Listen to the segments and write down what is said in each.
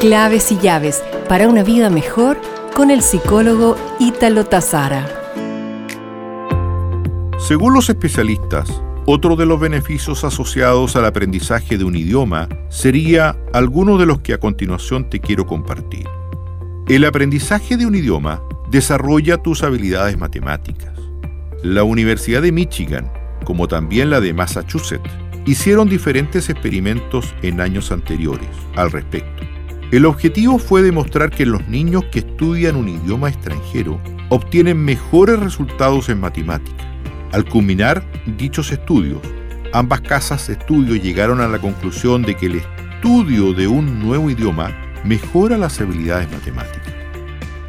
Claves y llaves para una vida mejor con el psicólogo Ítalo Tazara. Según los especialistas, otro de los beneficios asociados al aprendizaje de un idioma sería alguno de los que a continuación te quiero compartir. El aprendizaje de un idioma desarrolla tus habilidades matemáticas. La Universidad de Michigan, como también la de Massachusetts, hicieron diferentes experimentos en años anteriores al respecto. El objetivo fue demostrar que los niños que estudian un idioma extranjero obtienen mejores resultados en matemáticas. Al culminar dichos estudios, ambas casas de estudio llegaron a la conclusión de que el estudio de un nuevo idioma mejora las habilidades matemáticas.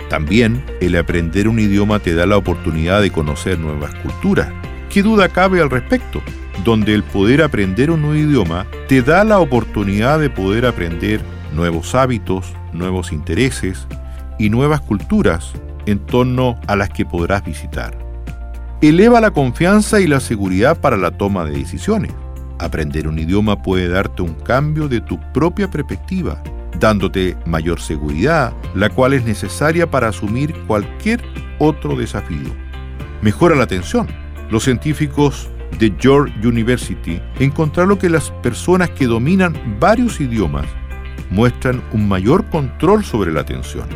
También el aprender un idioma te da la oportunidad de conocer nuevas culturas. ¿Qué duda cabe al respecto? Donde el poder aprender un nuevo idioma te da la oportunidad de poder aprender nuevos hábitos, nuevos intereses y nuevas culturas en torno a las que podrás visitar. Eleva la confianza y la seguridad para la toma de decisiones. Aprender un idioma puede darte un cambio de tu propia perspectiva, dándote mayor seguridad, la cual es necesaria para asumir cualquier otro desafío. Mejora la atención. Los científicos de York University encontraron que las personas que dominan varios idiomas muestran un mayor control sobre la atención.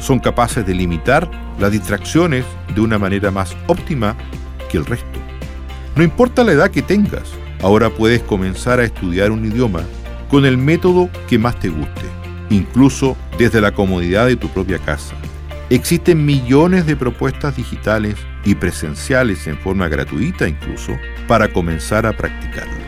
Son capaces de limitar las distracciones de una manera más óptima que el resto. No importa la edad que tengas, ahora puedes comenzar a estudiar un idioma con el método que más te guste, incluso desde la comodidad de tu propia casa. Existen millones de propuestas digitales y presenciales en forma gratuita incluso para comenzar a practicarlo.